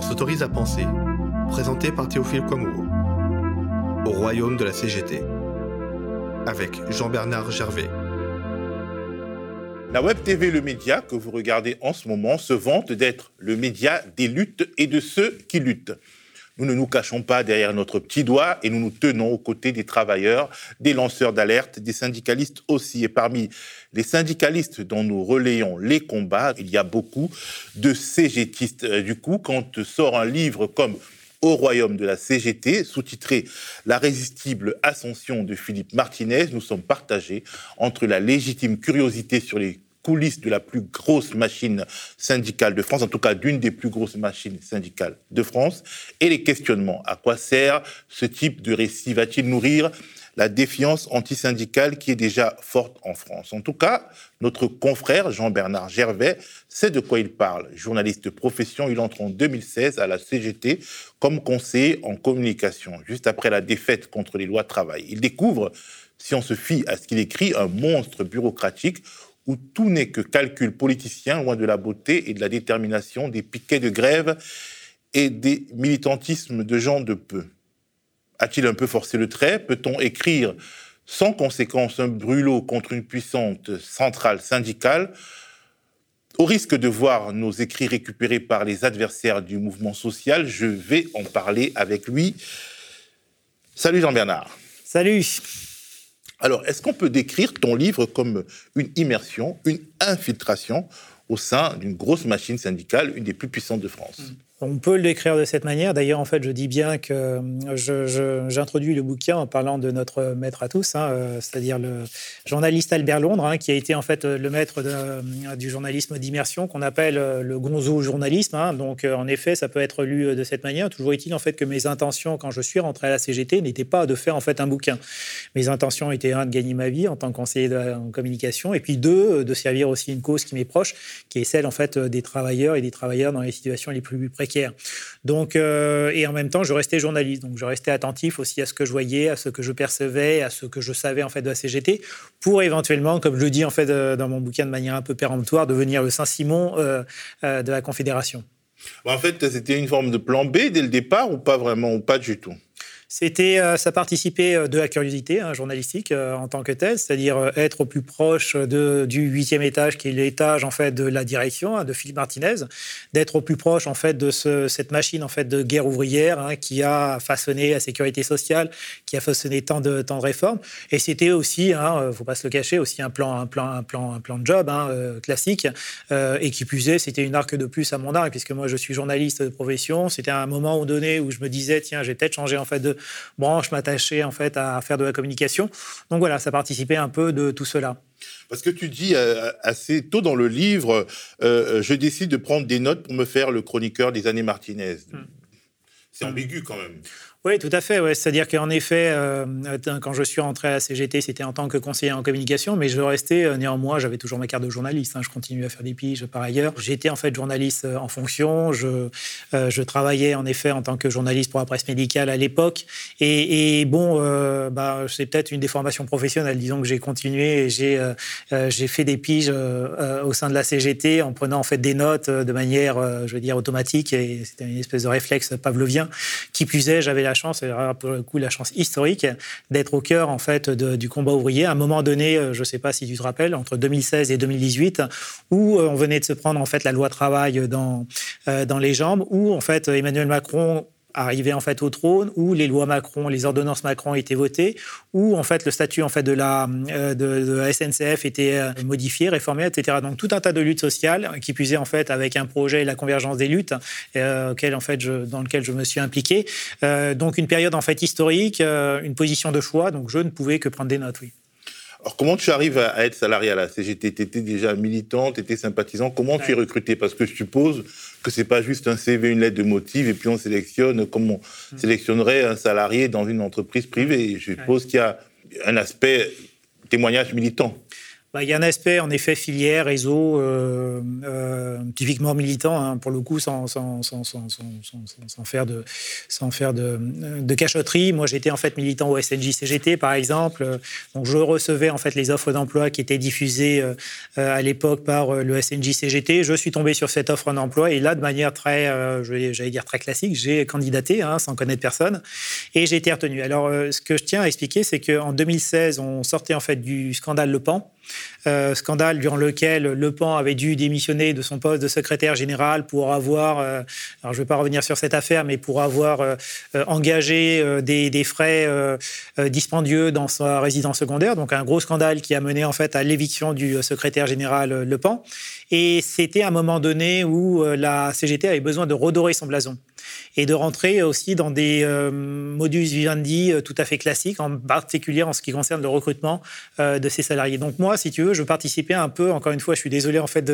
On s'autorise à penser, présenté par Théophile Kouamouo, au royaume de la CGT, avec Jean-Bernard Gervais. La Web TV, le média que vous regardez en ce moment, se vante d'être le média des luttes et de ceux qui luttent. Nous ne nous cachons pas derrière notre petit doigt et nous nous tenons aux côtés des travailleurs, des lanceurs d'alerte, des syndicalistes aussi. Et parmi les syndicalistes dont nous relayons les combats, il y a beaucoup de CGTistes. Euh, du coup, quand sort un livre comme au royaume de la CGT, sous-titré La résistible ascension de Philippe Martinez, nous sommes partagés entre la légitime curiosité sur les coulisses de la plus grosse machine syndicale de France, en tout cas d'une des plus grosses machines syndicales de France, et les questionnements. À quoi sert ce type de récit? Va-t-il nourrir la défiance antisyndicale qui est déjà forte en France? En tout cas, notre confrère Jean-Bernard Gervais sait de quoi il parle. Journaliste de profession, il entre en 2016 à la CGT comme conseiller en communication, juste après la défaite contre les lois de travail. Il découvre, si on se fie à ce qu'il écrit, un monstre bureaucratique où tout n'est que calcul politicien, loin de la beauté et de la détermination, des piquets de grève et des militantismes de gens de peu. A-t-il un peu forcé le trait? Peut-on écrire sans conséquence un brûlot contre une puissante centrale syndicale au risque de voir nos écrits récupérés par les adversaires du mouvement social, je vais en parler avec lui. Salut Jean-Bernard. Salut. Alors, est-ce qu'on peut décrire ton livre comme une immersion, une infiltration au sein d'une grosse machine syndicale, une des plus puissantes de France? On peut le décrire de cette manière. D'ailleurs, en fait, je dis bien que euh, j'introduis le bouquin en parlant de notre maître à tous, hein, euh, c'est-à-dire le journaliste Albert Londres, hein, qui a été en fait le maître euh, du journalisme d'immersion qu'on appelle le gonzo journalisme. Hein. Donc, en effet, ça peut être lu de cette manière. Toujours est-il en fait que mes intentions, quand je suis rentré à la CGT, n'étaient pas de faire en fait un bouquin. Mes intentions étaient un de gagner ma vie en tant que conseiller en communication, et puis deux de servir aussi une cause qui m'est proche, qui est celle en fait des travailleurs et des travailleurs dans les situations les plus précaires donc, euh, et en même temps, je restais journaliste. Donc, je restais attentif aussi à ce que je voyais, à ce que je percevais, à ce que je savais en fait de la CGT, pour éventuellement, comme je le dis en fait euh, dans mon bouquin de manière un peu péremptoire, devenir le Saint-Simon euh, de la Confédération. En fait, c'était une forme de plan B dès le départ ou pas vraiment, ou pas du tout? C'était, euh, ça participait euh, de la curiosité hein, journalistique euh, en tant que telle, c'est-à-dire être au plus proche de, du huitième étage, qui est l'étage en fait de la direction hein, de Philippe Martinez, d'être au plus proche en fait de ce, cette machine en fait de guerre ouvrière hein, qui a façonné la sécurité sociale, qui a façonné tant de tant de réformes. Et c'était aussi, hein, faut pas se le cacher, aussi un plan, un plan, un plan, un plan de job classique. et qui plus est, c'était une arc de plus à mon arc, puisque moi je suis journaliste de profession. C'était un moment donné où je me disais, tiens, j'ai peut-être changé en fait de branche m'attachait en fait à faire de la communication. Donc voilà, ça participait un peu de tout cela. Parce que tu dis euh, assez tôt dans le livre, euh, je décide de prendre des notes pour me faire le chroniqueur des années Martinez. Hmm. C'est ambigu quand même. Oui, tout à fait. Ouais. C'est-à-dire qu'en effet, euh, quand je suis rentré à la CGT, c'était en tant que conseiller en communication, mais je restais euh, néanmoins, j'avais toujours ma carte de journaliste. Hein. je continuais à faire des piges par ailleurs. J'étais en fait journaliste euh, en fonction. Je, je travaillais en effet en tant que journaliste pour la presse médicale à l'époque. Et, bon, bah, c'est peut-être une déformation professionnelle. Disons que j'ai continué et j'ai j'ai fait des piges au sein de la CGT en prenant en fait des notes de manière, je veux dire, automatique. Et c'était une espèce de réflexe pavlovien. Qui plus est, j'avais la chance, pour le coup la chance historique, d'être au cœur en fait du combat ouvrier. À un moment donné, euh, je ne sais pas si tu te rappelles, entre 2016 et 2018, où euh, on venait de se prendre en fait la loi travail dans, euh, dans les jambes, où en fait Emmanuel Macron arrivé en fait au trône, où les lois Macron, les ordonnances Macron étaient votées, où en fait le statut en fait de la, euh, SNCF était euh, modifié, réformé, etc. Donc tout un tas de luttes sociales qui puisaient en fait avec un projet la convergence des luttes euh, dans lequel je me suis impliqué. donc une période en fait historique, une position de choix. Donc je ne pouvais que prendre des notes, oui. Alors, comment tu arrives à être salarié à la CGT Tu étais déjà militant, tu étais sympathisant. Comment tu es recruté? Parce que je suppose que c'est pas juste un CV, une lettre de motif, et puis on sélectionne comme on hmm. sélectionnerait un salarié dans une entreprise privée. Je suppose qu'il y a un aspect témoignage militant. Bah, y a un aspect, en effet, filière, réseau, euh, euh, typiquement militant, hein, pour le coup, sans, faire, de, sans cachotterie. Moi, j'étais en fait militant au SNJ-CGT, par exemple. Donc, je recevais en fait les offres d'emploi qui étaient diffusées euh, à l'époque par le SNJ-CGT. Je suis tombé sur cette offre d'emploi et là, de manière très, j'allais dire très classique, j'ai candidaté, hein, sans connaître personne, et j'ai été retenu. Alors, ce que je tiens à expliquer, c'est qu'en 2016, on sortait en fait du scandale Le Pan. Euh, scandale durant lequel Le Pen avait dû démissionner de son poste de secrétaire général pour avoir, euh, alors je ne vais pas revenir sur cette affaire, mais pour avoir euh, engagé des, des, frais dispendieux dans sa résidence secondaire. Donc un gros scandale qui a mené en fait à l'éviction du secrétaire général Le Pen. Et c'était un moment donné où la CGT avait besoin de redorer son blason et de rentrer aussi dans des modus vivendi tout à fait classiques, en particulier en ce qui concerne le recrutement de ses salariés. Donc moi, si tu veux, je participais un peu, encore une fois, je suis désolé, en fait,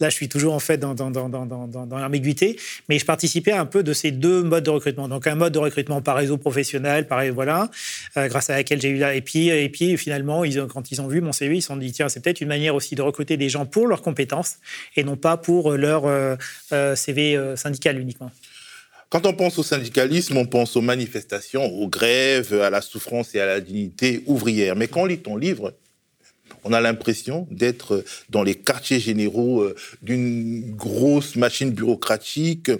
là, je suis toujours, en fait, dans, dans, dans, dans l'ambiguïté, mais je participais un peu de ces deux modes de recrutement. Donc, un mode de recrutement par réseau professionnel, pareil, voilà, euh, grâce à laquelle j'ai eu là. Et puis, et puis finalement, quand ils ont vu mon CV, ils se sont dit, tiens, c'est peut-être une manière aussi de recruter des gens pour leurs compétences et non pas pour leur euh, euh, CV syndical uniquement. Quand on pense au syndicalisme, on pense aux manifestations, aux grèves, à la souffrance et à la dignité ouvrière. Mais quand on lit ton livre, on a l'impression d'être dans les quartiers généraux euh, d'une grosse machine bureaucratique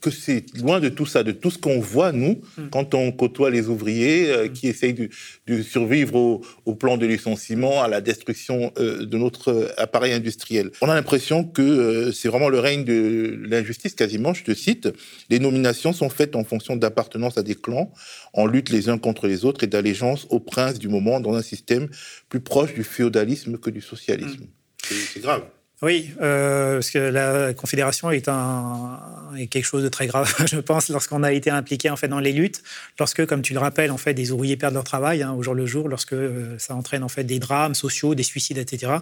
que c'est loin de tout ça, de tout ce qu'on voit, nous, hmm. quand on côtoie les ouvriers euh, hmm. qui essayent de, survivre au, plan de licenciement, à la destruction euh, de notre appareil industriel. On a l'impression que c'est vraiment le règne de l'injustice, quasiment, je te cite. Les nominations sont faites en fonction d'appartenance à des clans, en lutte les uns contre les autres et d'allégeance au prince du moment dans un système plus proche du féodalisme que du socialisme. Hmm. C'est grave. Oui, euh, parce que la Confédération est, quelque chose de très grave, je pense, lorsqu'on a été impliqué en fait dans les luttes, lorsque, comme tu le rappelles, en fait, des ouvriers perdent leur travail hein, au jour le jour, lorsque euh, ça entraîne en fait des drames sociaux, des suicides, etc.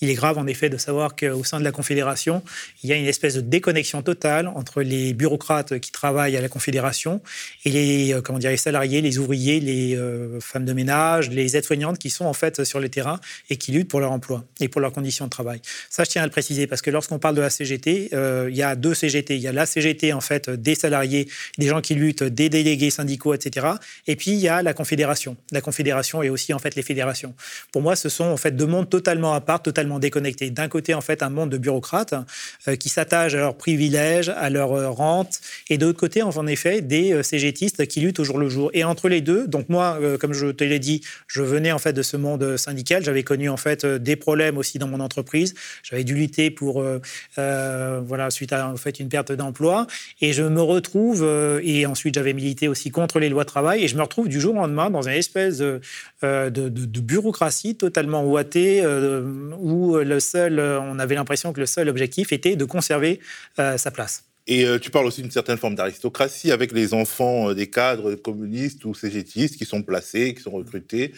Il est grave en effet de savoir qu'au sein de la Confédération, il y a une espèce de déconnexion totale entre les bureaucrates qui travaillent à la Confédération et les, euh, comment dire, les salariés, les ouvriers, les femmes de ménage, les aides-soignantes qui sont en fait sur le terrain et qui luttent pour leur emploi et pour leurs conditions de travail. Ça, tiens à le préciser parce que lorsqu'on parle de la CGT, euh, il y a deux CGT. Il y a la CGT en fait des salariés, des gens qui luttent, des délégués syndicaux, etc. Et puis il y a la Confédération. La Confédération et aussi en fait les fédérations. Pour moi, ce sont en fait deux mondes totalement à part, totalement déconnectés. D'un côté, en fait, un monde de bureaucrates euh, qui s'attachent à leurs privilèges, à leurs euh, rentes, et de l'autre côté, en effet, des CGTistes qui luttent au jour le jour. Et entre les deux, donc moi, comme je te l'ai dit, je venais en fait de ce monde syndical. J'avais connu en fait des problèmes aussi dans mon entreprise. J'avais dû lutter pour, euh, euh, voilà, suite à en fait, une perte d'emploi. Et je me retrouve, euh, et ensuite j'avais milité aussi contre les lois de travail, et je me retrouve du jour au lendemain dans une espèce de, de, bureaucratie totalement ouatée, où le seul, on avait l'impression que le seul objectif était de conserver sa place. Et tu parles aussi d'une certaine forme d'aristocratie avec les enfants des cadres communistes ou cégétistes qui sont placés, qui sont recrutés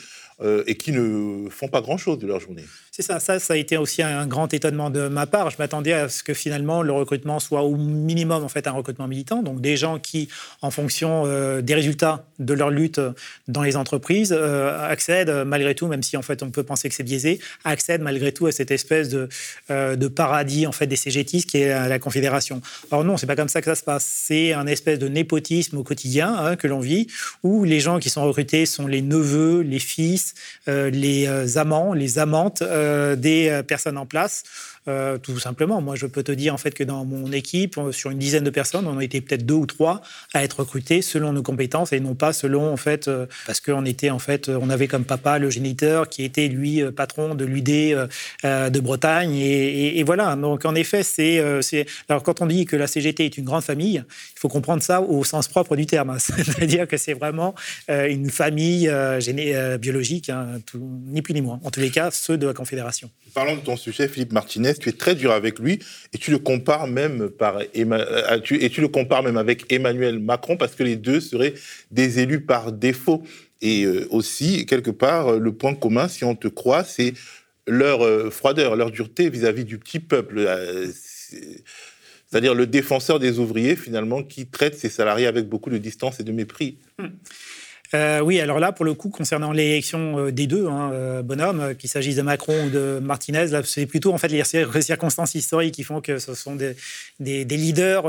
et qui ne font pas grand-chose de leur journée. C'est ça, ça, a été aussi un grand étonnement de ma part. Je m'attendais à ce que finalement le recrutement soit au minimum en fait un recrutement militant, donc des gens qui, en fonction euh, des résultats de leur lutte dans les entreprises, euh, accèdent malgré tout, même si en fait on peut penser que c'est biaisé, accèdent malgré tout à cette espèce de, euh, de paradis en fait des CGTistes qui est la Confédération. Or non, c'est pas comme ça que ça se passe. C'est un espèce de népotisme au quotidien hein, que l'on vit, où les gens qui sont recrutés sont les neveux, les fils, les amants, les amantes euh, des euh, personnes en place euh, tout simplement. Moi, je peux te dire en fait que dans mon équipe, sur une dizaine de personnes, on a été peut-être deux ou trois à être recrutés selon nos compétences et non pas selon en fait euh, parce qu'on était en fait, on avait comme papa le géniteur qui était lui euh, patron de l'UD de Bretagne et, voilà. Donc en effet, c'est alors quand on dit que la CGT est une grande famille, il faut comprendre ça au sens propre du terme, c'est-à-dire que c'est vraiment une famille biologique, hein, ni plus ni moins. En tous les cas, ceux de la Confédération. Parlons de ton sujet, Philippe Tu es très dur avec lui et tu le compares même par euh, et tu le compares même avec Emmanuel Macron parce que les deux seraient des élus par défaut. Et euh, aussi, quelque part, le point commun, si on te croit, c'est leur euh, froideur, leur dureté vis-à-vis du petit peuple. C'est-à-dire le défenseur des ouvriers, finalement, qui traite ses salariés avec beaucoup de distance et de mépris. Hmm. Euh, oui, alors là, pour le coup, concernant l'élection euh, des deux hein, euh, bonhommes, qu'il s'agisse de Macron ou de Martinez, c'est plutôt en fait les circonstances historiques qui font que ce sont des, leaders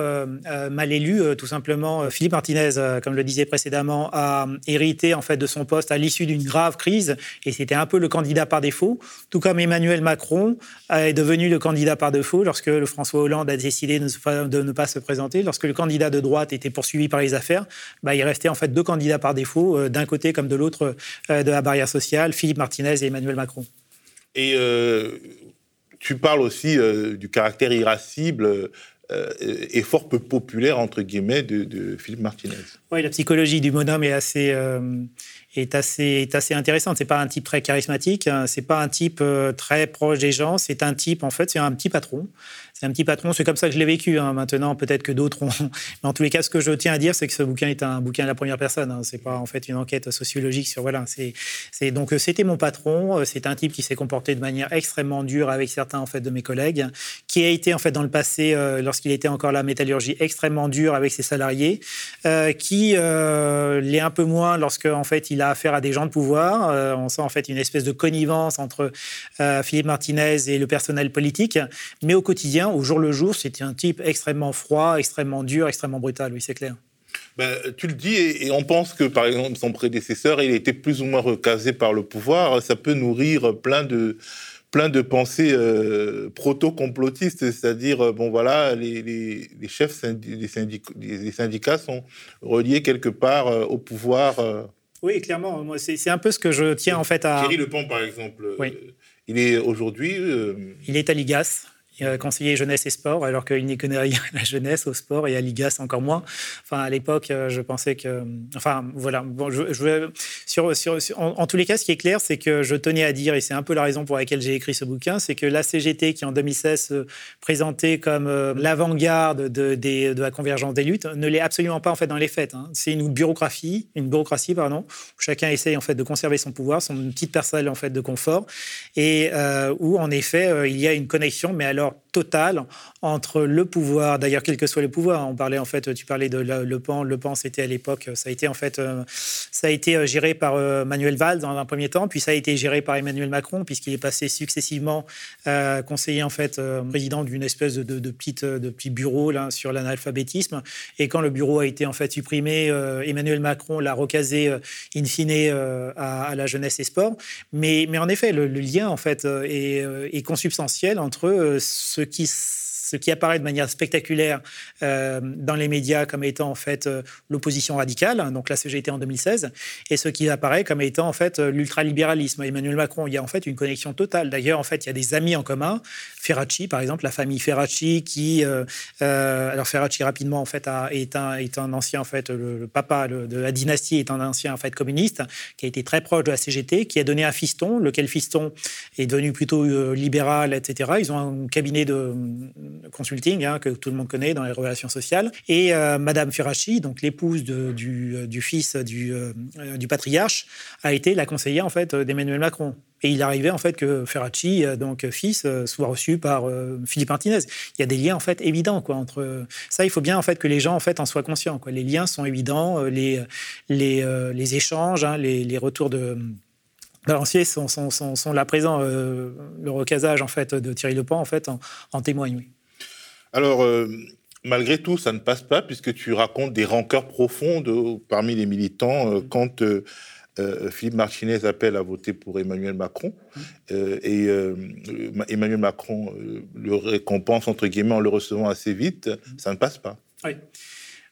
mal élus, tout simplement. Philippe Martinez, comme le disait précédemment, a hérité en fait de son poste à l'issue d'une grave crise et c'était un peu le candidat par défaut, tout comme Emmanuel Macron est devenu le candidat par défaut lorsque le François Hollande a décidé de ne pas se présenter, lorsque le candidat de droite était poursuivi par les affaires, bah, il restait en fait deux candidats par défaut, euh, d'un côté comme de l'autre euh, de la barrière sociale, Philippe Martinez et Emmanuel Macron. Et euh, tu parles aussi du caractère irascible et fort peu populaire, entre guillemets, de, Philippe Martinez. Oui, la psychologie du bonhomme est assez, est assez, est assez intéressante. C'est pas un type très charismatique, hein. c'est pas un type très proche des gens, c'est un type, en fait, c'est un petit patron c'est un petit patron. C'est comme ça que je l'ai vécu. Hein. Maintenant, peut-être que d'autres ont. Mais en tous les cas, ce que je tiens à dire, c'est que ce bouquin est un bouquin à la première personne. Hein. C'est pas en fait une enquête sociologique sur voilà. C'est donc euh, c'était mon patron. Euh, c'est un type qui s'est comporté de manière extrêmement dure avec certains en fait de mes collègues, qui a été en fait dans le passé, euh, lorsqu'il était encore la métallurgie, extrêmement dur avec ses salariés, qui l'est un peu moins lorsque en fait il a affaire à des gens de pouvoir. on sent en fait une espèce de connivence entre Philippe Martinez et le personnel politique, mais au quotidien au jour le jour, c'était un type extrêmement froid, extrêmement dur, extrêmement brutal, oui, c'est clair. Ben, tu le dis, et, on pense que, par exemple, son prédécesseur, il était plus ou moins recasé par le pouvoir. Ça peut nourrir plein de, plein de pensées euh, proto-complotistes, c'est-à-dire, euh, bon voilà, les, chefs des, syndicats, sont reliés quelque part euh, au pouvoir. Oui, clairement. C'est un peu ce que je tiens en fait à. Thierry Lepont, par exemple, il est aujourd'hui. Il est à l'IGAS conseiller jeunesse et sport, alors qu'il n'y connaît rien à la jeunesse, au sport et à l'IGAS encore moins. Enfin, à l'époque, euh, je pensais que. Enfin, voilà. Bon, je, je sur, sur, en, tous les cas, ce qui est clair, c'est que je tenais à dire, et c'est un peu la raison pour laquelle j'ai écrit ce bouquin, c'est que la CGT, qui en 2016 se présentait comme euh, l'avant-garde de, la convergence des luttes, ne l'est absolument pas en fait dans les faits. Hein. C'est une bureaucratie, une bureaucratie, pardon, où chacun essaye en fait de conserver son pouvoir, son petite personne en fait de confort, et euh, où en effet il y a une connexion, mais alors Alors, total entre le pouvoir, d'ailleurs quel que soit le pouvoir, on parlait en fait, tu parlais de Le Pen, Le Pen c'était à l'époque, ça a été en fait, euh, ça a été euh, géré par euh, Manuel Valls dans un premier temps, puis ça a été géré par Emmanuel Macron puisqu'il est passé successivement conseiller en fait président d'une espèce de, de, petite de petit bureau là sur l'analphabétisme. Et quand le bureau a été en fait supprimé, Emmanuel Macron l'a recasé in fine à, la jeunesse et sport, mais mais en effet le, lien en fait est, est consubstantiel entre ce qui ce qui apparaît de manière spectaculaire euh, dans les médias comme étant en fait euh, l'opposition radicale, hein, donc la CGT en 2016, et ce qui apparaît comme étant en fait euh, l'ultralibéralisme. Emmanuel Macron, il y a en fait une connexion totale. D'ailleurs, en fait, il y a des amis en commun. Ferracci, par exemple, la famille Ferracci, qui, alors Ferracci rapidement en fait est un est un ancien en fait le, papa de la dynastie est un ancien en fait communiste qui a été très proche de la CGT, qui a donné un fiston, lequel fiston est devenu plutôt libéral, etc. Ils ont un cabinet de consulting hein, que tout le monde connaît dans les relations sociales. Et euh, Madame Ferracci, donc l'épouse du, euh, du, fils du, euh, du, patriarche, a été la conseillère en fait d'Emmanuel Macron. Et il arrivait en fait que Ferracci, donc fils, soit reçu par Philippe Martinez. Il y a des liens en fait évidents quoi entre ça. Il faut bien en fait que les gens en fait en soient conscients. Les liens sont évidents, les échanges, hein, les, retours de balanciers sont, sont, sont, là présents. le recasage en fait de Thierry Lepant en fait en, témoigne. Alors, euh, malgré tout, ça ne passe pas puisque tu racontes des rancœurs profondes parmi les militants euh, quand euh, Philippe Martinez appelle à voter pour Emmanuel Macron et Emmanuel Macron le récompense entre guillemets en le recevant assez vite. Ça ne passe pas. Oui.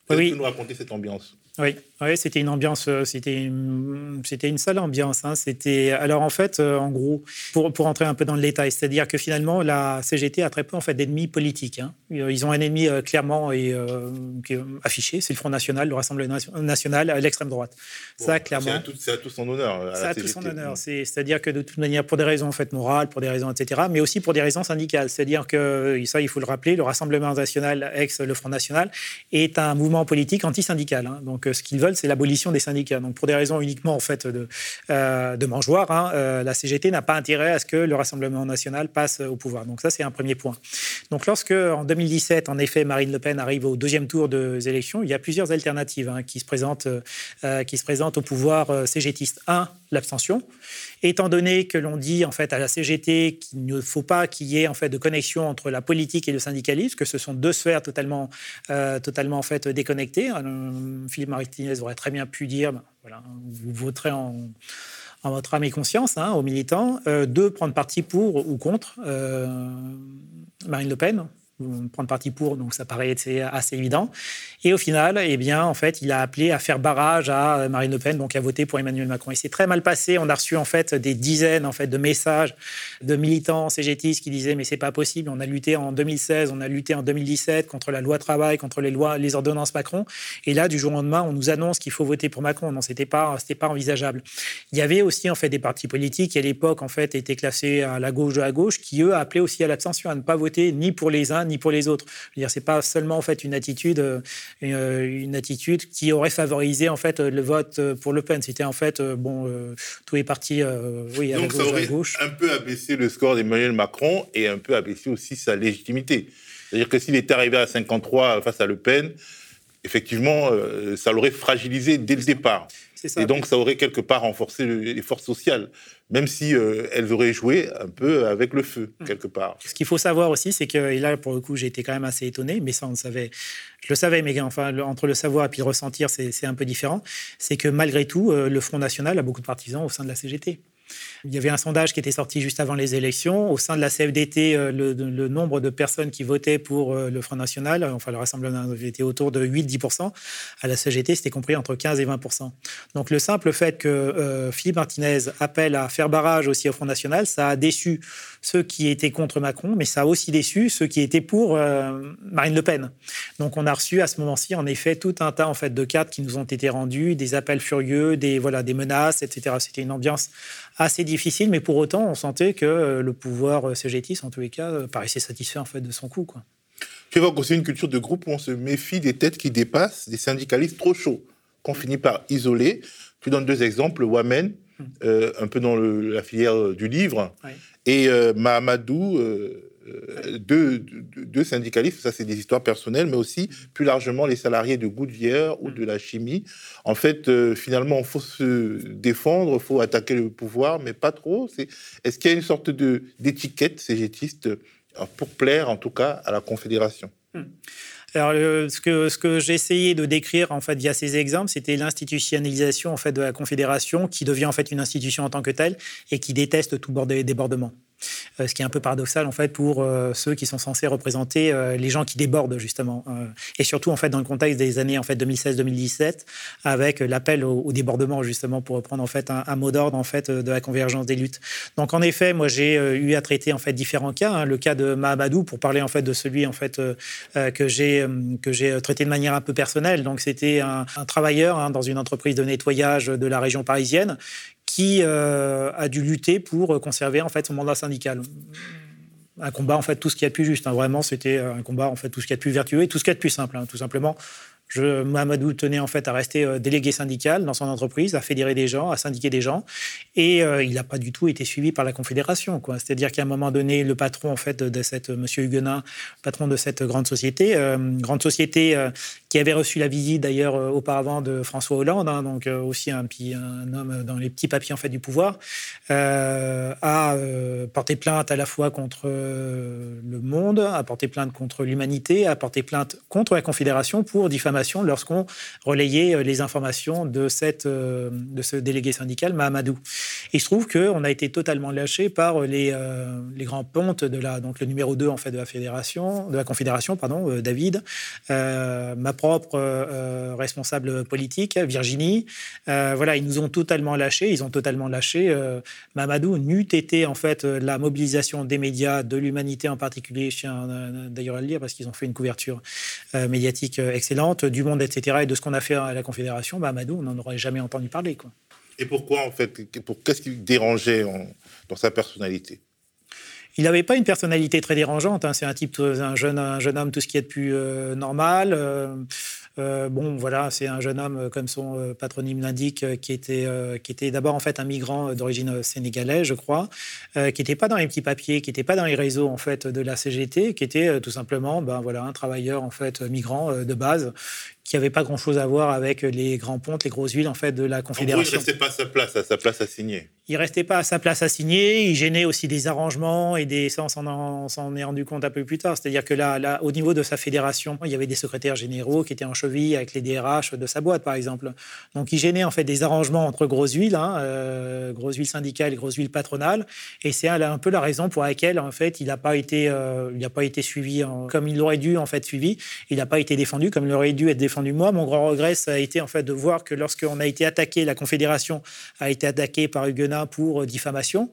oui. Tu nous raconter cette ambiance? Oui, oui c'était une ambiance, euh, c'était une, c'était une sale ambiance. Hein. C'était alors en fait, euh, en gros, pour, pour entrer un peu dans le détail, c'est-à-dire que finalement la CGT a très peu en fait d'ennemis politiques. Hein. Ils ont un ennemi euh, clairement et affiché, c'est le Front National, le Rassemblement National, l'extrême droite. ça clairement. C'est à, tout son honneur. C'est à tout son honneur. C'est-à-dire que de toute manière, pour des raisons en fait morales, pour des raisons etc., mais aussi pour des raisons syndicales. C'est-à-dire que ça, il faut le rappeler, le Rassemblement National, ex le Front National, est un mouvement politique anti-syndical. Hein. Donc Donc, ce qu'ils veulent, c'est l'abolition des syndicats. Donc, pour des raisons uniquement en fait de, de mangeoire, hein, la CGT n'a pas intérêt à ce que le Rassemblement national passe au pouvoir. Donc, ça, c'est un premier point. Donc, lorsque en 2017, en effet, Marine Le Pen arrive au deuxième tour des élections, il y a plusieurs alternatives hein, qui se présentent, qui se présentent au pouvoir CGTiste. Un, l'abstention. Étant donné que l'on dit en fait à la CGT qu'il ne faut pas qu'il y ait en fait de connexion entre la politique et le syndicalisme, que ce sont deux sphères totalement, euh, totalement en déconnectées. Euh, Philippe Martinez aurait très bien pu dire, ben, voilà, vous voterez en, votre âme et conscience hein, aux militants. Euh, deux, prendre parti pour ou contre Marine Le Pen prendre parti pour, donc ça paraît assez évident. Et au final, eh bien, en fait, il a appelé à faire barrage à Marine Le Pen, donc à voter pour Emmanuel Macron. Et c'est très mal passé. On a reçu en fait des dizaines en fait de messages de militants CGTistes qui disaient mais c'est pas possible. On a lutté en 2016, on a lutté en 2017 contre la loi travail, contre les lois, les ordonnances Macron. Et là, du jour au lendemain, on nous annonce qu'il faut voter pour Macron. Non, c'était pas, c'était pas envisageable. Il y avait aussi en fait des partis politiques qui à l'époque en fait étaient classés à la gauche de la gauche, qui eux appelaient aussi à l'abstention, à ne pas voter ni pour les uns ni pour les autres. Je veux dire, c'est pas seulement en fait une attitude, euh, une, attitude qui aurait favorisé en fait le vote pour Le Pen. C'était en fait euh, bon, euh, tous les partis, oui, à Donc ça aurait un peu abaissé le score d'Emmanuel Macron et un peu abaissé aussi sa légitimité. C'est-à-dire que s'il était arrivé à 53 face à Le Pen, effectivement, ça l'aurait fragilisé dès le départ. Et donc, ça aurait quelque part renforcé les forces sociales, même si euh, elles auraient joué un peu avec le feu, hmm. quelque part. Ce qu'il faut savoir aussi, c'est que, et là, pour le coup, j'ai été quand même assez étonné, mais ça, on le savait. Je le savais, mais enfin, entre le savoir et puis le ressentir, c'est un peu différent. C'est que malgré tout, euh, le Front National a beaucoup de partisans au sein de la CGT. Il y avait un sondage qui était sorti juste avant les élections. Au sein de la CFDT, euh, le, nombre de personnes qui votaient pour euh, le Front National, enfin le Rassemblement était autour de 8-10%. À la CGT, c'était compris entre 15 et 20%. Donc le simple fait que euh, Philippe Martinez appelle à faire barrage aussi au Front National, ça a déçu ceux qui étaient contre Macron, mais ça a aussi déçu ceux qui étaient pour Marine Le Pen. Donc on a reçu à ce moment-ci, en effet, tout un tas en fait, de cartes qui nous ont été rendus, des appels furieux, des, voilà, des menaces, etc. C'était une ambiance assez difficile, mais pour autant, on sentait que euh, le pouvoir euh, CGTiste, en tous les cas, euh, paraissait satisfait en fait de son coup. Quoi. Aussi une culture de groupe où on se méfie des têtes qui dépassent, des syndicalistes trop chauds, qu'on finit par isoler. Tu donnes deux exemples, Wamen, hum. un peu dans la filière du livre, et Mahamadou, euh, deux, syndicalistes, ça c'est des histoires personnelles, mais aussi plus largement les salariés de Goodyear ou de la chimie. En fait, euh, finalement, il faut se défendre, il faut attaquer le pouvoir, mais pas trop. Est-ce qu'il y a une sorte d'étiquette cégétiste euh, pour plaire, en tout cas, à la Confédération? Hmm. Alors, ce que, ce que j'ai essayé de décrire en fait via ces exemples, c'était l'institutionnalisation en fait de la Confédération, qui devient en fait une institution en tant que telle et qui déteste tout débordement. Euh, ce qui est un peu paradoxal en fait pour euh, ceux qui sont censés représenter euh, les gens qui débordent justement, et surtout en fait dans le contexte des années en fait 2016-2017 avec l'appel au, débordement justement pour reprendre en fait un, mot d'ordre en fait de la convergence des luttes. Donc en effet, moi j'ai eu à traiter en fait différents cas, hein. le cas de Mahamadou pour parler en fait de celui en fait que j'ai que j'ai traité de manière un peu personnelle. Donc c'était un, travailleur hein, dans une entreprise de nettoyage de la région parisienne qui euh, a dû lutter pour conserver en fait son mandat syndical. Un combat en fait tout ce qui est a de plus juste. Hein. Vraiment, c'était un combat en fait tout ce qui est a de plus vertueux et tout ce qui est a de plus simple. Hein. Tout simplement, Mamadou tenait en fait à rester euh, délégué syndical dans son entreprise, à fédérer des gens, à syndiquer des gens, et euh, il n'a pas du tout été suivi par la Confédération. C'est-à-dire qu'à un moment donné, le patron en fait de cette Monsieur Huguenin, patron de cette grande société, euh, grande société qui avait reçu la visite d'ailleurs auparavant de François Hollande, hein, donc aussi un, un, homme dans les petits papiers en fait du pouvoir, a porté plainte à la fois contre le monde, a porté plainte contre l'humanité, a porté plainte contre la Confédération pour diffamation lorsqu'on relayait euh, les informations de, cette, euh, de ce délégué syndical, Mahamadou. Il se trouve qu'on a été totalement lâché par les, euh, les grands pontes de la, donc le numéro 2 en fait, de la fédération, de la confédération, pardon, David, ma propre responsable politique, Virginie. voilà, ils nous ont totalement lâchés, ils ont totalement lâché. Mahamadou n'eût été en fait la mobilisation des médias, de l'humanité en particulier, je tiens d'ailleurs à le dire parce qu'ils ont fait une couverture médiatique excellente du monde, etc., et de ce qu'on a fait à la Confédération, bah, Amadou, on n'en aurait jamais entendu parler. Quoi. Et pourquoi, en fait Qu'est-ce qui dérangeait dans sa personnalité? Il n'avait pas une personnalité très dérangeante. Hein. C'est un type, un jeune, un jeune homme, tout ce qui est de plus euh, normal. Euh, bon, voilà, c'est un jeune homme, comme son patronyme l'indique, qui était, était d'abord en fait un migrant d'origine sénégalaise, je crois, qui n'était pas dans les petits papiers, qui n'était pas dans les réseaux en fait de la CGT, qui était tout simplement, ben voilà, un travailleur en fait migrant de base qui n'avait pas grand-chose à voir avec les grands pontes, les grosses villes en fait de la Confédération. En gros, il restait pas à sa place, à sa place à signer. Il restait pas à sa place à signer. Il gênait aussi des arrangements et des. Ça, on s'en est rendu compte un peu plus tard. C'est-à-dire que là, là, au niveau de sa fédération, il y avait des secrétaires généraux qui étaient en cheville avec les DRH de sa boîte, par exemple. Donc, il gênait en fait des arrangements entre grosses villes, hein, euh, grosses villes syndicales et grosses villes patronales. Et c'est un peu la raison pour laquelle en fait il n'a pas été, euh, il n'a pas été suivi comme il aurait dû en fait suivi. Il n'a pas été défendu comme il aurait dû être défendu. Moi, mon grand regret, ça a été en fait de voir que lorsqu'on a été attaqué, la Confédération a été attaquée par Huguenot pour euh, diffamation.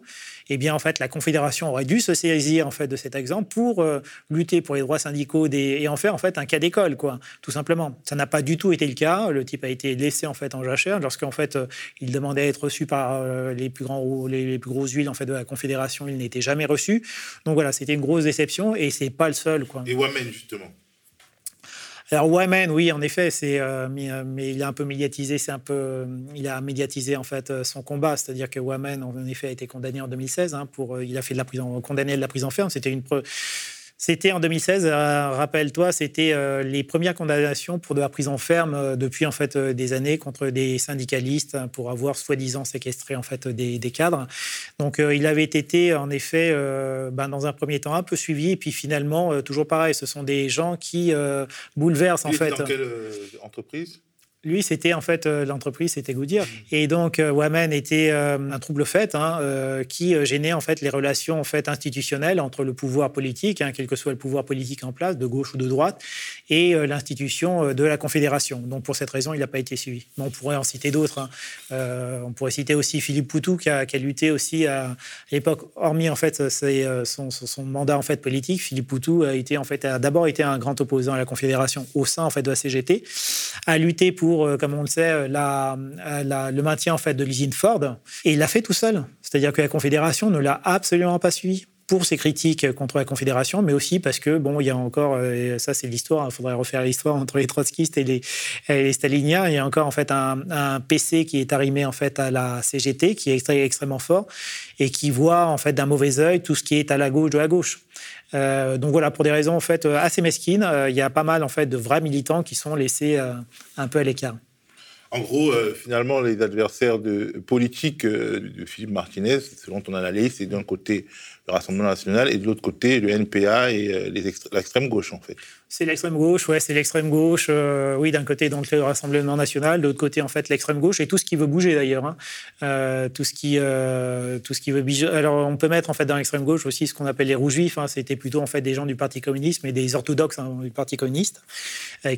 Eh bien, en fait, la Confédération aurait dû se saisir en fait de cet exemple pour euh, lutter pour les droits syndicaux et en faire en fait un cas d'école, quoi, tout simplement. Ça n'a pas du tout été le cas. Le type a été laissé en fait en jachère lorsqu'en fait euh, il demandait à être reçu par les plus grands les, plus grosses villes en fait de la Confédération. Il n'était jamais reçu. Donc voilà, c'était une grosse déception et c'est pas le seul, quoi. Et Wamen justement. Alors Wyman, oui, en effet, c'est, euh, euh, mais, il a un peu médiatisé, c'est un peu, euh, il a médiatisé en fait son combat, c'est-à-dire que Wyman, en effet, a été condamné en 2016 hein, pour, il a fait de la prison, condamné de la prison ferme. C'était une preuve c'était en 2016, euh, rappelle-toi, c'était euh, les premières condamnations pour de la prison ferme euh, depuis en fait des années contre des syndicalistes hein, pour avoir soi-disant séquestré en fait des, cadres. Donc il avait été en effet ben, dans un premier temps un peu suivi et puis finalement toujours pareil, ce sont des gens qui bouleversent en fait. Dans quelle entreprise? Lui, c'était en fait euh, l'entreprise, c'était Goodyear. Et donc, euh, était euh, un trouble fait hein, qui gênait en fait les relations en fait institutionnelles entre le pouvoir politique, hein, quel que soit le pouvoir politique en place, de gauche ou de droite, et l'institution de la Confédération. Donc, pour cette raison, il n'a pas été suivi. on pourrait en citer d'autres. Hein. on pourrait citer aussi Philippe Poutou qui a, lutté aussi à, l'époque, hormis en fait son, son, mandat en fait politique. Philippe Poutou a été en fait d'abord été un grand opposant à la Confédération au sein en fait de la CGT, a lutté pour euh, comme on le sait, euh, euh, le maintien en fait de l'usine Ford. Et il l'a fait tout seul. C'est-à-dire que la Confédération ne l'a absolument pas suivi pour ses critiques contre la Confédération, mais aussi parce que, bon, il y a encore, ça c'est l'histoire, il faudrait refaire l'histoire entre les trotskistes et les, staliniens, il y a encore en fait un, PC qui est arrimé en fait à la CGT, qui est extrêmement fort, et qui voit en fait d'un mauvais œil tout ce qui est à la gauche de la gauche. Euh, donc voilà, pour des raisons en fait assez mesquines, euh, il y a pas mal en fait de vrais militants qui sont laissés euh, un peu à l'écart. En gros, finalement, les adversaires politiques de Philippe Martinez, selon ton analyse, c'est d'un côté le Rassemblement national et de l'autre côté le NPA et l'extrême gauche, en fait. C'est l'extrême gauche, ouais, c'est l'extrême gauche. Euh, oui, d'un côté, donc le Rassemblement national, de l'autre côté, en fait, l'extrême gauche et tout ce qui veut bouger d'ailleurs. Hein. Euh, tout ce qui, euh, tout ce qui veut bouger. Alors, on peut mettre en fait dans l'extrême gauche aussi ce qu'on appelle les rouges vifs. Hein. C'était plutôt en fait des gens du Parti communiste, mais des orthodoxes hein, du Parti communiste,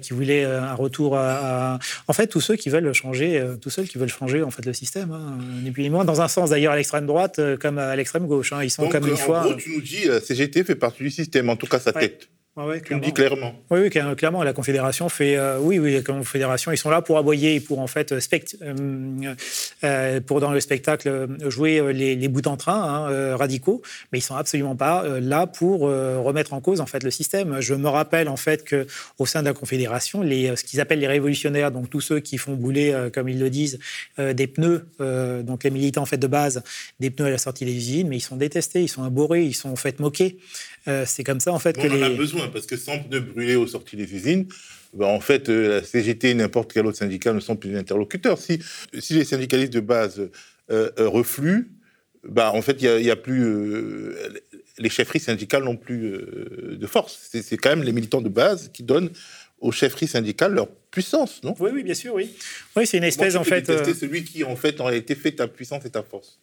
qui voulaient un retour à, En fait, tous ceux qui veulent changer, tous ceux qui veulent changer en fait le système, ni plus ni moins. Dans un sens d'ailleurs à l'extrême droite comme à l'extrême gauche. Ils sont comme une fois. En gros, tu nous dis, la CGT fait partie du système, en tout cas sa tête. Ouais, tu le dis clairement. Oui, oui, clairement. La Confédération fait. Euh, oui, oui, la Confédération, ils sont là pour aboyer et pour, en fait, spect euh, euh, pour dans le spectacle jouer les, les bouts en train hein, radicaux, mais ils sont absolument pas là pour remettre en cause, en fait, le système. Je me rappelle, en fait, qu'au sein de la Confédération, les, ce qu'ils appellent les révolutionnaires, donc tous ceux qui font bouler, comme ils le disent, des pneus, donc les militants, en fait, de base, des pneus à la sortie des usines, mais ils sont détestés, ils sont abhorrés, ils sont, en fait, moqués. c'est comme ça, en fait, que on les. En a besoin parce que sans pneus brûlés aux sorties des usines, ben, en fait, euh, la CGT et n'importe quel autre syndicat ne sont plus des interlocuteurs. Si, si les syndicalistes de base euh, euh, refluent, ben, en fait, il n'y a, plus. les chefferies syndicales n'ont plus de force. C'est quand même les militants de base qui donnent aux chefferies syndicales leur puissance, non? Oui, oui, bien sûr, oui. Oui, c'est une espèce, en fait. C'est celui qui, en fait, en réalité, fait ta puissance et ta force?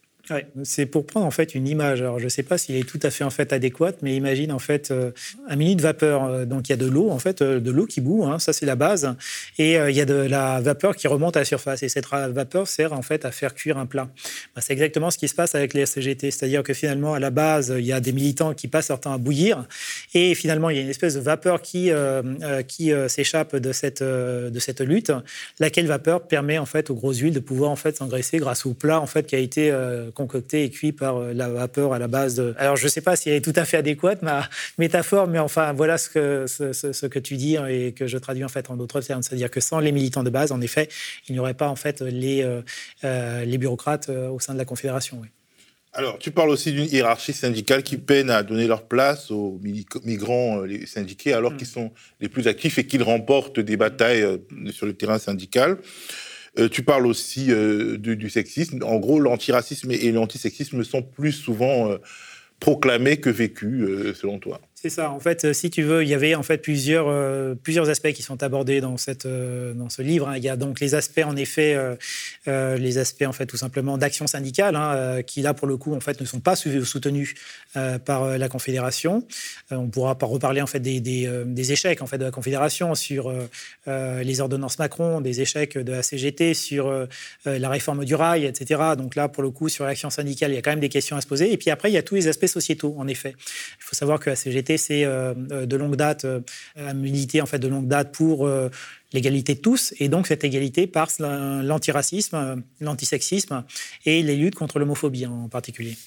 C'est pour prendre en fait une image. Alors je ne sais pas s'il est tout à fait en fait adéquat, mais imagine en fait euh, un mini de vapeur. Euh, donc il y a de l'eau en fait, euh, de l'eau qui bout, hein, ça c'est la base, et il y a de la vapeur qui remonte à la surface. Et cette vapeur sert en fait à faire cuire un plat. Bah, c'est exactement ce qui se passe avec les SCGT, c'est-à-dire que finalement à la base il y a des militants qui passent leur temps à bouillir, et finalement il y a une espèce de vapeur qui qui s'échappe de cette de cette lutte, laquelle vapeur permet en fait aux grosses huiles de pouvoir en fait s'engraisser grâce au plat en fait qui a été concocté et cuit par la vapeur à la base de. Alors, je ne sais pas si elle est tout à fait adéquate, ma métaphore, mais enfin, voilà ce que, ce, que tu dis et que je traduis en fait en d'autres termes. C'est-à-dire que sans les militants de base, en effet, il n'y aurait pas en fait les, les bureaucrates au sein de la Confédération. Alors, tu parles aussi d'une hiérarchie syndicale qui peine à donner leur place aux migrants les syndiqués alors mm. qu'ils sont les plus actifs et qu'ils remportent des batailles sur le terrain syndical. Euh, tu parles aussi euh, du, sexisme. En gros, l'antiracisme et l'antisexisme sont plus souvent euh, proclamés que vécus, selon toi. C'est ça. En fait, si tu veux, il y avait en fait plusieurs, euh, plusieurs aspects qui sont abordés dans, cette, euh, dans ce livre. Hein. Il y a donc les aspects, en effet, euh, les aspects, en fait, tout simplement d'action syndicale, hein, qui là, pour le coup, en fait, ne sont pas soutenus par la Confédération. on pourra pas reparler, en fait, des, des, échecs, en fait, de la Confédération sur les ordonnances Macron, des échecs de la CGT sur la réforme du rail, etc. Donc là, pour le coup, sur l'action syndicale, il y a quand même des questions à se poser. Et puis après, il y a tous les aspects sociétaux, en effet. Il faut savoir que la CGT c'est euh, euh, de longue date, à euh, milité en fait de longue date pour l'égalité de tous, et donc cette égalité par l'antiracisme, l'antisexisme et les luttes contre l'homophobie en particulier.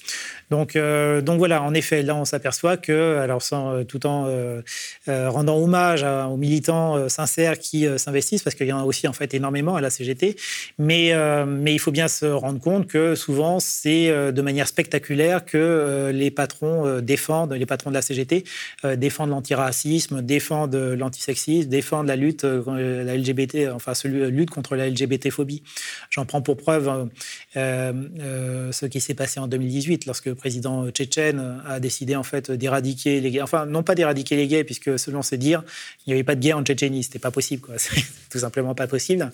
Donc, euh, donc voilà, en effet, là on s'aperçoit que, alors sans, tout en euh, euh, rendant hommage aux militants sincères qui s'investissent, parce qu'il y en a aussi en fait énormément à la CGT, mais, mais il faut bien se rendre compte que souvent c'est de manière spectaculaire que les patrons défendent, les patrons de la CGT défendent l'antiracisme, défendent l'antisexisme, défendent la lutte la LGBT, enfin, celui, lutte contre la LGBT-phobie. J'en prends pour preuve euh, euh, ce qui s'est passé en 2018, lorsque le président tchétchène a décidé en fait d'éradiquer les gays. Enfin, non pas d'éradiquer les gays, puisque selon ses dires, il n'y avait pas de gays en Tchétchénie. C'était pas possible. C'est tout simplement pas possible.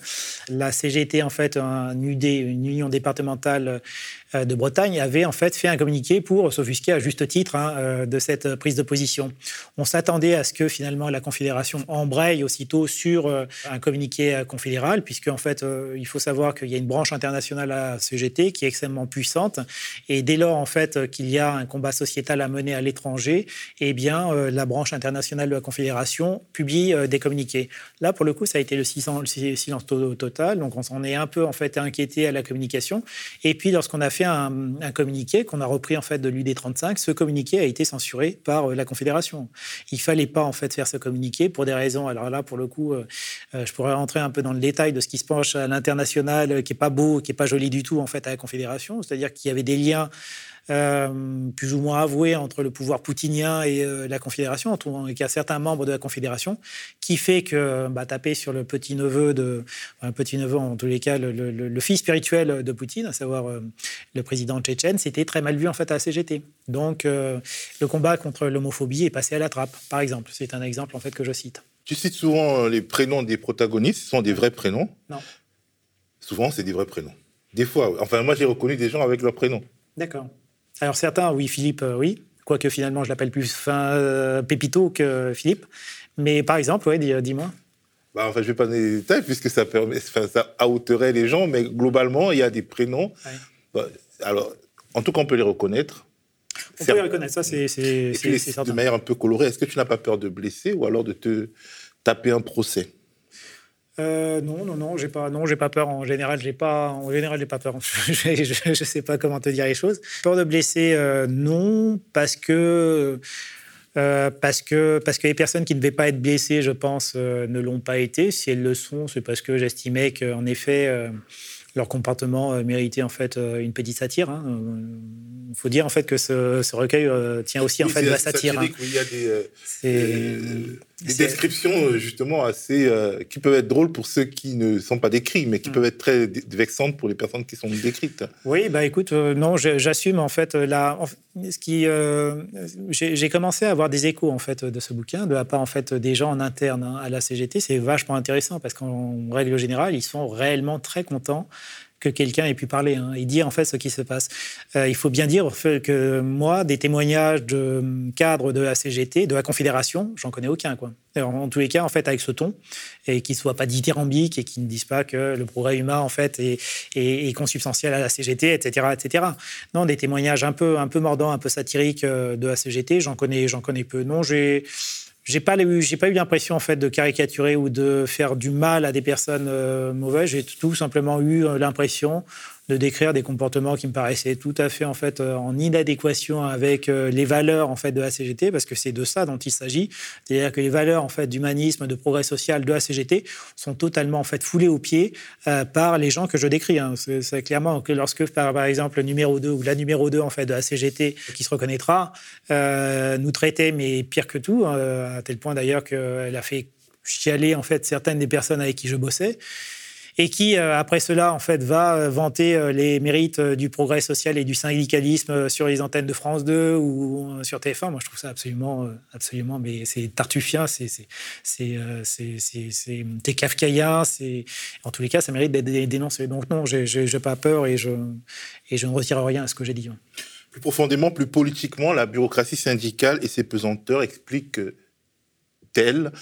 La CGT, en fait, un UD, une union départementale euh, de Bretagne avait en fait fait un communiqué pour s'offusquer à juste titre hein, euh, de cette prise de position. On s'attendait à ce que finalement la Confédération embraye aussitôt sur euh, un communiqué confédéral, puisque en fait il faut savoir qu'il y a une branche internationale à CGT qui est extrêmement puissante, et dès lors en fait qu'il y a un combat sociétal à mener à l'étranger, eh bien la branche internationale de la Confédération publie des communiqués. Là pour le coup ça a été le silence, le silence total, donc on s'en est un peu en fait inquiété à la communication, et puis lorsqu'on a un, communiqué qu'on a repris en fait de l'UD35. Ce communiqué a été censuré par euh, la Confédération. Il fallait pas en fait faire ce communiqué pour des raisons. Alors là, pour le coup, euh, euh, je pourrais rentrer un peu dans le détail de ce qui se penche à l'international, qui est pas beau, qui est pas joli du tout en fait à la Confédération. C'est-à-dire qu'il y avait des liens euh, plus ou moins avoué entre le pouvoir poutinien et euh, la Confédération, et qu'il y a certains membres de la Confédération, qui fait que bah, taper sur le petit-neveu de, un petit-neveu en tous les cas, le, fils spirituel de Poutine, à savoir euh, le président tchétchène, c'était très mal vu en fait à la CGT. Donc le combat contre l'homophobie est passé à la trappe, par exemple. C'est un exemple en fait que je cite. Tu cites souvent les prénoms des protagonistes, ce sont des vrais prénoms Non. Souvent, c'est des vrais prénoms. Des fois, enfin, moi j'ai reconnu des gens avec leurs prénoms. D'accord. Alors certains, oui, Philippe, euh, oui. Quoique finalement, je l'appelle plus fin, euh, Pépito que Philippe. Mais par exemple, dis-moi. Bah, enfin, je ne vais pas donner des détails puisque ça, permet, ça outerait les gens, mais globalement, il y a des prénoms. Bah, alors, en tout cas, on peut les reconnaître. On peut les reconnaître, ça c'est certain. De manière un peu colorée, est-ce que tu n'as pas peur de blesser ou alors de te taper un procès? Euh, non, non, non, j'ai pas, non, j'ai pas peur. En général, j'ai pas, en général, j'ai pas peur. je, ne sais pas comment te dire les choses. Peur de blesser, euh, non, parce que. Euh, parce que, parce que les personnes qui ne devaient pas être blessées, je pense, ne l'ont pas été. Si elles le sont, c'est parce que j'estimais qu'en effet, leur comportement méritait en fait une petite satire. Il hein. faut dire en fait que ce, recueil tient aussi en fait de la satire. Hein. il y a des, des descriptions euh, justement assez euh, qui peuvent être drôles pour ceux qui ne sont pas décrits, mais qui mm. peuvent être très vexantes pour les personnes qui sont décrites. Oui, bah écoute, euh, non, j'assume en fait là, ce qui, j'ai commencé à avoir des échos en fait de ce bouquin de la part en fait des gens en interne hein, à la CGT. C'est vachement intéressant parce qu'en règle générale, ils sont réellement très contents que quelqu'un ait pu parler hein, et dire en fait ce qui se passe. Euh, il faut bien dire que moi, des témoignages de cadres de la CGT, de la Confédération, j'en connais aucun. Quoi. en tous les cas, en fait, avec ce ton, et qui ne soit pas dithyrambique et qui ne disent pas que le progrès humain, en fait, est, est, consubstantiel à la CGT, etc., etc. Non, des témoignages un peu, un peu mordants, un peu satiriques euh, de la CGT, j'en connais, j'en connais peu. Non, j'ai j'ai pas eu, pas eu l'impression en fait de caricaturer ou de faire du mal à des personnes euh, mauvaises. J'ai tout simplement eu euh, l'impression de décrire des comportements qui me paraissaient tout à fait en fait en inadéquation avec les valeurs en fait de la CGT, parce que c'est de ça dont il s'agit. C'est-à-dire que les valeurs en fait d'humanisme, de progrès social de la CGT sont totalement en fait foulées aux pieds par les gens que je décris. Hein. C'est clairement que lorsque par, exemple le numéro 2 ou la numéro 2 en fait de la CGT qui se reconnaîtra nous traitait mais pire que tout, hein, à tel point d'ailleurs qu'elle a fait chialer en fait certaines des personnes avec qui je bossais et qui, euh, après cela, en fait, va euh, vanter euh, les mérites du progrès social et du syndicalisme sur les antennes de France 2 ou sur TF1. Moi, je trouve ça absolument, absolument, mais c'est tartufien, c'est c'est kafkaïen, c'est en tous les cas, ça mérite d'être dénoncé. Donc non, je n'ai pas peur et je, et je ne retire rien à ce que j'ai dit. Plus profondément, plus politiquement, la bureaucratie syndicale et ses pesanteurs expliquent tel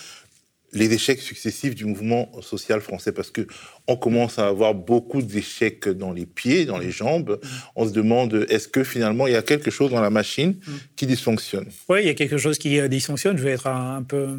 les échecs successifs du mouvement social français parce que on commence à avoir beaucoup d'échecs dans les pieds, dans les jambes. On se demande est-ce que finalement il y a quelque chose dans la machine qui dysfonctionne? Oui, il y a quelque chose qui euh, dysfonctionne. Je vais être un peu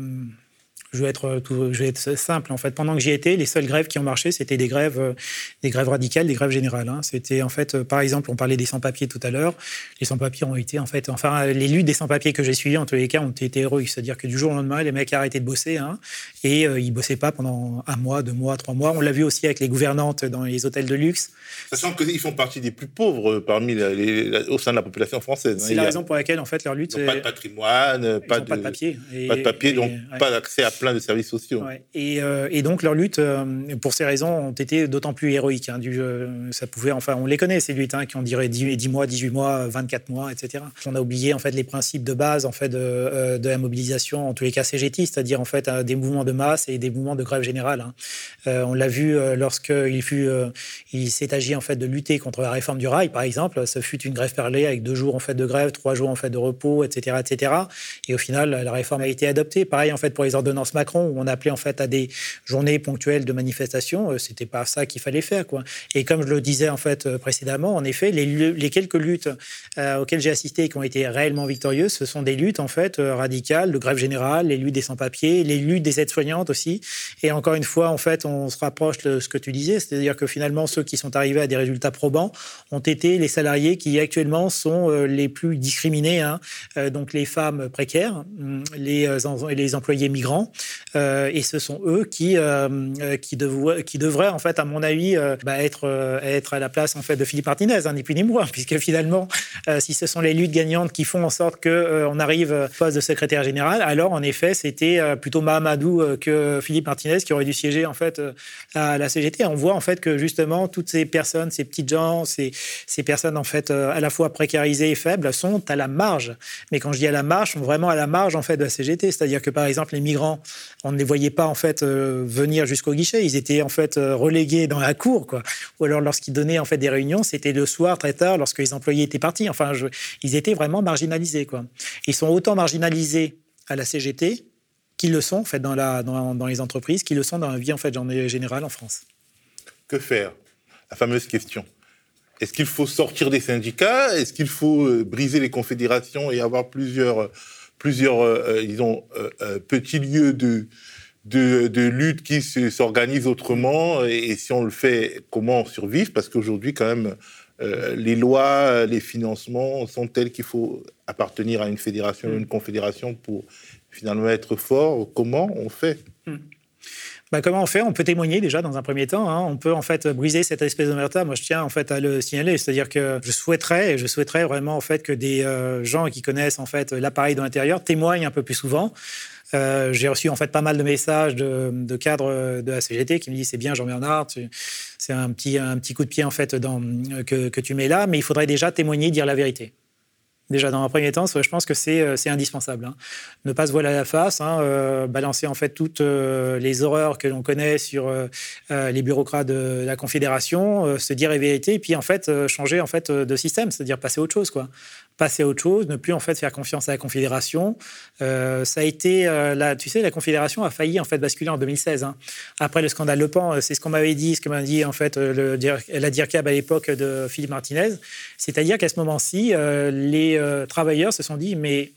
je vais être euh, tout, je vais être simple en fait. Pendant que j'y étais, les seules grèves qui ont marché, c'était des grèves, euh, des grèves radicales, des grèves générales. Hein. C'était en fait, euh, par exemple, on parlait des sans-papiers tout à l'heure. Les sans-papiers ont été en fait, enfin, les luttes des sans-papiers que j'ai suivies en tous les cas ont été héroïques. C'est-à-dire que du jour au lendemain, les mecs arrêtaient de bosser hein, et euh, ils bossaient pas pendant un mois, deux mois, trois mois. On l'a vu aussi avec les gouvernantes dans les hôtels de luxe. Sachant qu'ils font partie des plus pauvres parmi les, au sein de la population française. Hein. C'est la raison pour laquelle en fait leur lutte. Pas de patrimoine, pas de, pas de papier, pas de papier, donc pas d'accès à plein de services sociaux. Euh, et, donc leur lutte, euh, pour ces raisons, ont été d'autant plus héroïques. Hein, du, euh, ça pouvait, enfin, on les connaît ces luttes hein, qui ont duré 10, 10, mois, 18 mois, 24 mois, etc. On a oublié en fait les principes de base en fait de, de la mobilisation, en tous les cas CGT, c'est-à-dire en fait des mouvements de masse et des mouvements de grève générale. Hein. on l'a vu lorsqu'il fut, il s'est agi en fait de lutter contre la réforme du rail, par exemple. Ce fut une grève perlée avec deux jours en fait de grève, trois jours en fait de repos, etc., etc. Et au final, la réforme a été adoptée. Pareil en fait pour les ordonnances Macron où on a appelé en fait à des journées ponctuelles de manifestation. Euh, c'était pas ça qu'il fallait faire, quoi. Et comme je le disais en fait euh, précédemment, en effet, les, quelques luttes euh, auxquelles j'ai assisté et qui ont été réellement victorieuses, ce sont des luttes en fait radicales, de grève générale, les luttes des sans-papiers, les luttes des aides-soignantes aussi. Et encore une fois, en fait, on se rapproche de ce que tu disais, c'est-à-dire que finalement, ceux qui sont arrivés à des résultats probants ont été les salariés qui actuellement sont les plus discriminés, hein. donc les femmes précaires, hum, les employés migrants, et ce sont eux qui, euh, qui, qui devraient, en fait, à mon avis, euh, bah, être, euh, être à la place en fait, de Philippe Martinez, hein, ni plus ni moins, puisque finalement, si ce sont les luttes gagnantes qui font en sorte qu'on arrive au poste de secrétaire général, alors en effet, c'était plutôt Mahamadou que Philippe Martinez qui aurait dû siéger en fait, à la CGT. On voit en fait que justement, toutes ces personnes, ces petites gens, ces, ces personnes en fait, à la fois précarisées et faibles, sont à la marge. Mais quand je dis à la marge, sont vraiment à la marge en fait, de la CGT. C'est-à-dire que par exemple, les migrants, on ne les voyait pas en fait euh, venir jusqu'au guichet. Ils étaient en fait euh, relégués dans la cour, quoi. Ou alors lorsqu'ils donnaient en fait des réunions, c'était le soir très tard, lorsque les employés étaient partis. Enfin, ils étaient vraiment marginalisés, quoi. Ils sont autant marginalisés à la CGT qu'ils le sont en fait dans, la, dans, les entreprises, qu'ils le sont dans la vie en fait générale en France. Que faire? La fameuse question. Est-ce qu'il faut sortir des syndicats? Est-ce qu'il faut euh, briser les confédérations et avoir plusieurs, plusieurs disons, petits lieux de, de, lutte qui s'organise autrement et, si on le fait, comment survivre Parce qu'aujourd'hui, quand même, euh, les lois, les financements sont tels qu'il faut appartenir à une fédération, ou une confédération pour finalement être fort. Comment on fait? Hmm. Bah, comment on fait? On peut témoigner déjà dans un premier temps. Hein. On peut en fait briser cette espèce d'omerta. Moi, je tiens en fait à le signaler, c'est-à-dire que je souhaiterais, je souhaiterais vraiment en fait que des euh, gens qui connaissent en fait l'appareil de l'intérieur témoignent un peu plus souvent. Euh, j'ai reçu en fait pas mal de messages de, cadres de la CGT qui me disent c'est bien Jean-Bernard, c'est un petit, un petit coup de pied en fait que, tu mets là, mais il faudrait déjà témoigner, dire la vérité. Déjà, dans un premier temps, je pense que c'est euh, indispensable. Hein. Ne pas se voiler à la face, hein, euh, balancer en fait toutes les horreurs que l'on connaît sur les bureaucrates de la Confédération, se dire la vérité, et puis en fait changer en fait de système, c'est-à-dire passer à autre chose, quoi passer à autre chose, ne plus en fait faire confiance à la Confédération. Euh, ça a été, euh, tu sais, la Confédération a failli en fait basculer en 2016. Hein. Après le scandale Le Pen, euh, c'est ce qu'on m'avait dit, ce que m'a dit en fait la DIRCAB à l'époque de Philippe Martinez. C'est-à-dire qu'à ce moment-ci, les travailleurs se sont dit, mais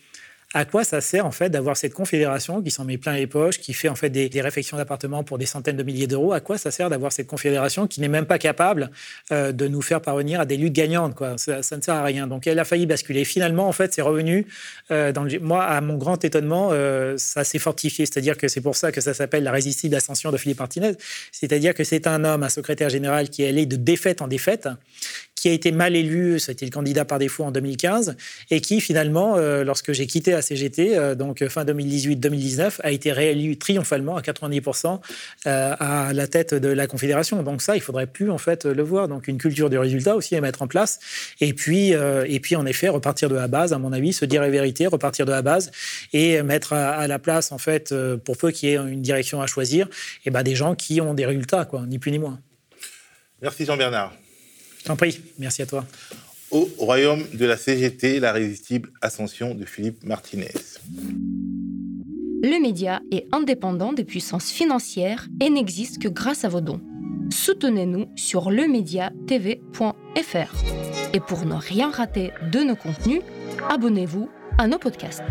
à quoi ça sert en fait d'avoir cette confédération qui s'en met plein les poches, qui fait en fait des, réfections d'appartements pour des centaines de milliers d'euros? À quoi ça sert d'avoir cette confédération qui n'est même pas capable euh, de nous faire parvenir à des luttes gagnantes quoi? Ça, ne sert à rien. Donc elle a failli basculer. Finalement, en fait, c'est revenu. Euh, dans le... Moi, à mon grand étonnement, euh, ça s'est fortifié. C'est-à-dire que c'est pour ça que ça s'appelle la résistible ascension de Philippe Martinez. C'est-à-dire que c'est un homme, un secrétaire général qui est allé de défaite en défaite, qui a été mal élu, c'était le candidat par défaut en 2015, et qui finalement, euh, lorsque j'ai quitté la CGT, euh, donc fin 2018-2019, a été réélu triomphalement à 90% euh, à la tête de la Confédération. Donc ça, il faudrait plus en fait le voir. Donc une culture du résultat aussi à mettre en place, et puis et puis en effet repartir de la base, à mon avis, se dire la vérité, repartir de la base et mettre à, la place en fait pour peu qu'il y ait une direction à choisir, et ben des gens qui ont des résultats, quoi, ni plus ni moins. Merci Jean-Bernard. T'en prie, merci à toi. Au royaume de la CGT, la résistible ascension de Philippe Martinez. Le média est indépendant des puissances financières et n'existe que grâce à vos dons. Soutenez-nous sur lemediatv.fr. Et pour ne rien rater de nos contenus, abonnez-vous à nos podcasts.